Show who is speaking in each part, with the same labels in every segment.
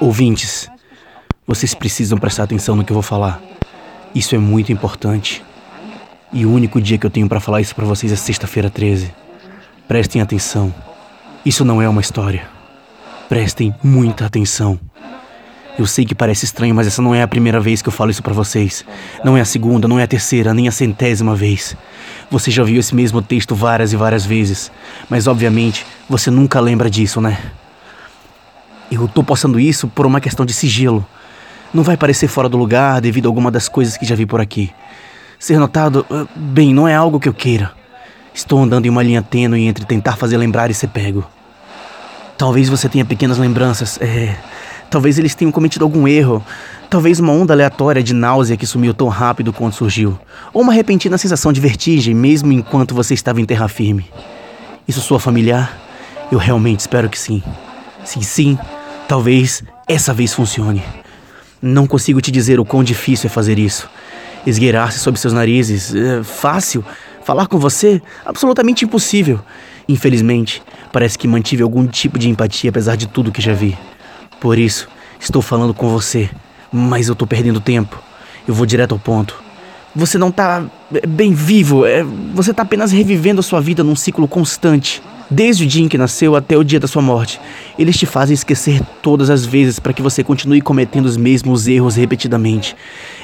Speaker 1: Ouvintes, vocês precisam prestar atenção no que eu vou falar. Isso é muito importante. E o único dia que eu tenho para falar isso para vocês é sexta-feira 13. Prestem atenção. Isso não é uma história. Prestem muita atenção. Eu sei que parece estranho, mas essa não é a primeira vez que eu falo isso para vocês. Não é a segunda, não é a terceira, nem a centésima vez. Você já viu esse mesmo texto várias e várias vezes, mas obviamente você nunca lembra disso, né? Eu tô postando isso por uma questão de sigilo. Não vai parecer fora do lugar devido a alguma das coisas que já vi por aqui. Ser notado, ah, bem, não é algo que eu queira. Estou andando em uma linha tênue entre tentar fazer lembrar e ser pego. Talvez você tenha pequenas lembranças, é, Talvez eles tenham cometido algum erro. Talvez uma onda aleatória de náusea que sumiu tão rápido quando surgiu. Ou uma repentina sensação de vertigem, mesmo enquanto você estava em terra firme. Isso soa familiar? Eu realmente espero que sim. Se sim, talvez essa vez funcione. Não consigo te dizer o quão difícil é fazer isso. Esgueirar-se sob seus narizes, é fácil. Falar com você, absolutamente impossível. Infelizmente, parece que mantive algum tipo de empatia apesar de tudo que já vi. Por isso, estou falando com você, mas eu tô perdendo tempo. Eu vou direto ao ponto. Você não tá é, bem vivo, é, você tá apenas revivendo a sua vida num ciclo constante. Desde o dia em que nasceu até o dia da sua morte. Eles te fazem esquecer todas as vezes para que você continue cometendo os mesmos erros repetidamente.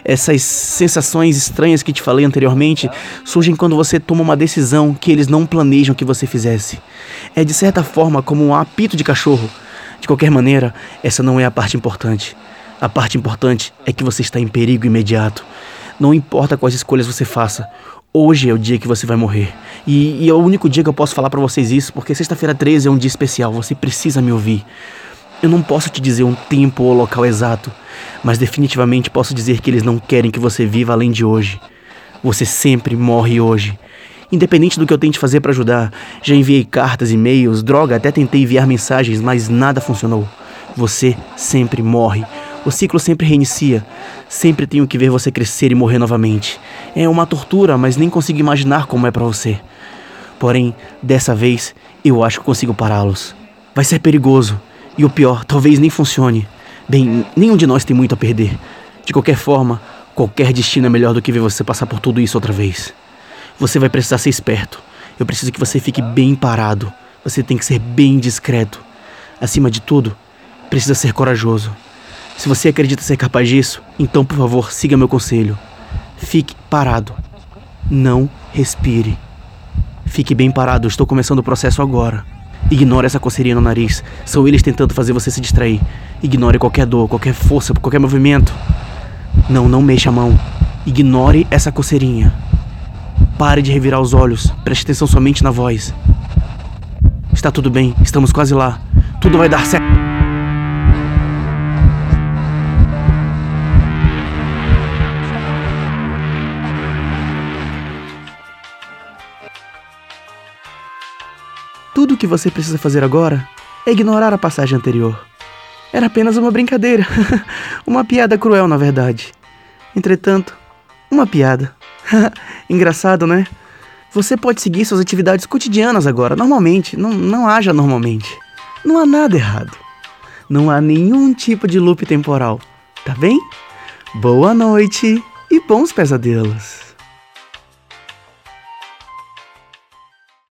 Speaker 1: Essas sensações estranhas que te falei anteriormente surgem quando você toma uma decisão que eles não planejam que você fizesse. É de certa forma como um apito de cachorro. De qualquer maneira, essa não é a parte importante. A parte importante é que você está em perigo imediato. Não importa quais escolhas você faça, hoje é o dia que você vai morrer. E, e é o único dia que eu posso falar para vocês isso, porque sexta-feira 13 é um dia especial, você precisa me ouvir. Eu não posso te dizer um tempo ou local exato, mas definitivamente posso dizer que eles não querem que você viva além de hoje. Você sempre morre hoje. Independente do que eu tente fazer para ajudar, já enviei cartas, e-mails, droga, até tentei enviar mensagens, mas nada funcionou. Você sempre morre. O ciclo sempre reinicia. Sempre tenho que ver você crescer e morrer novamente. É uma tortura, mas nem consigo imaginar como é para você. Porém, dessa vez, eu acho que consigo pará-los. Vai ser perigoso. E o pior, talvez nem funcione. Bem, nenhum de nós tem muito a perder. De qualquer forma, qualquer destino é melhor do que ver você passar por tudo isso outra vez. Você vai precisar ser esperto. Eu preciso que você fique bem parado. Você tem que ser bem discreto. Acima de tudo, precisa ser corajoso. Se você acredita ser capaz disso, então por favor, siga meu conselho. Fique parado. Não respire. Fique bem parado, estou começando o processo agora. Ignore essa coceirinha no nariz. São eles tentando fazer você se distrair. Ignore qualquer dor, qualquer força, qualquer movimento. Não, não mexa a mão. Ignore essa coceirinha. Pare de revirar os olhos. Preste atenção somente na voz. Está tudo bem, estamos quase lá. Tudo vai dar certo. Tudo o que você precisa fazer agora é ignorar a passagem anterior. Era apenas uma brincadeira. uma piada cruel, na verdade. Entretanto, uma piada. Engraçado, né? Você pode seguir suas atividades cotidianas agora, normalmente. Não, não haja normalmente. Não há nada errado. Não há nenhum tipo de loop temporal, tá bem? Boa noite e bons pesadelos.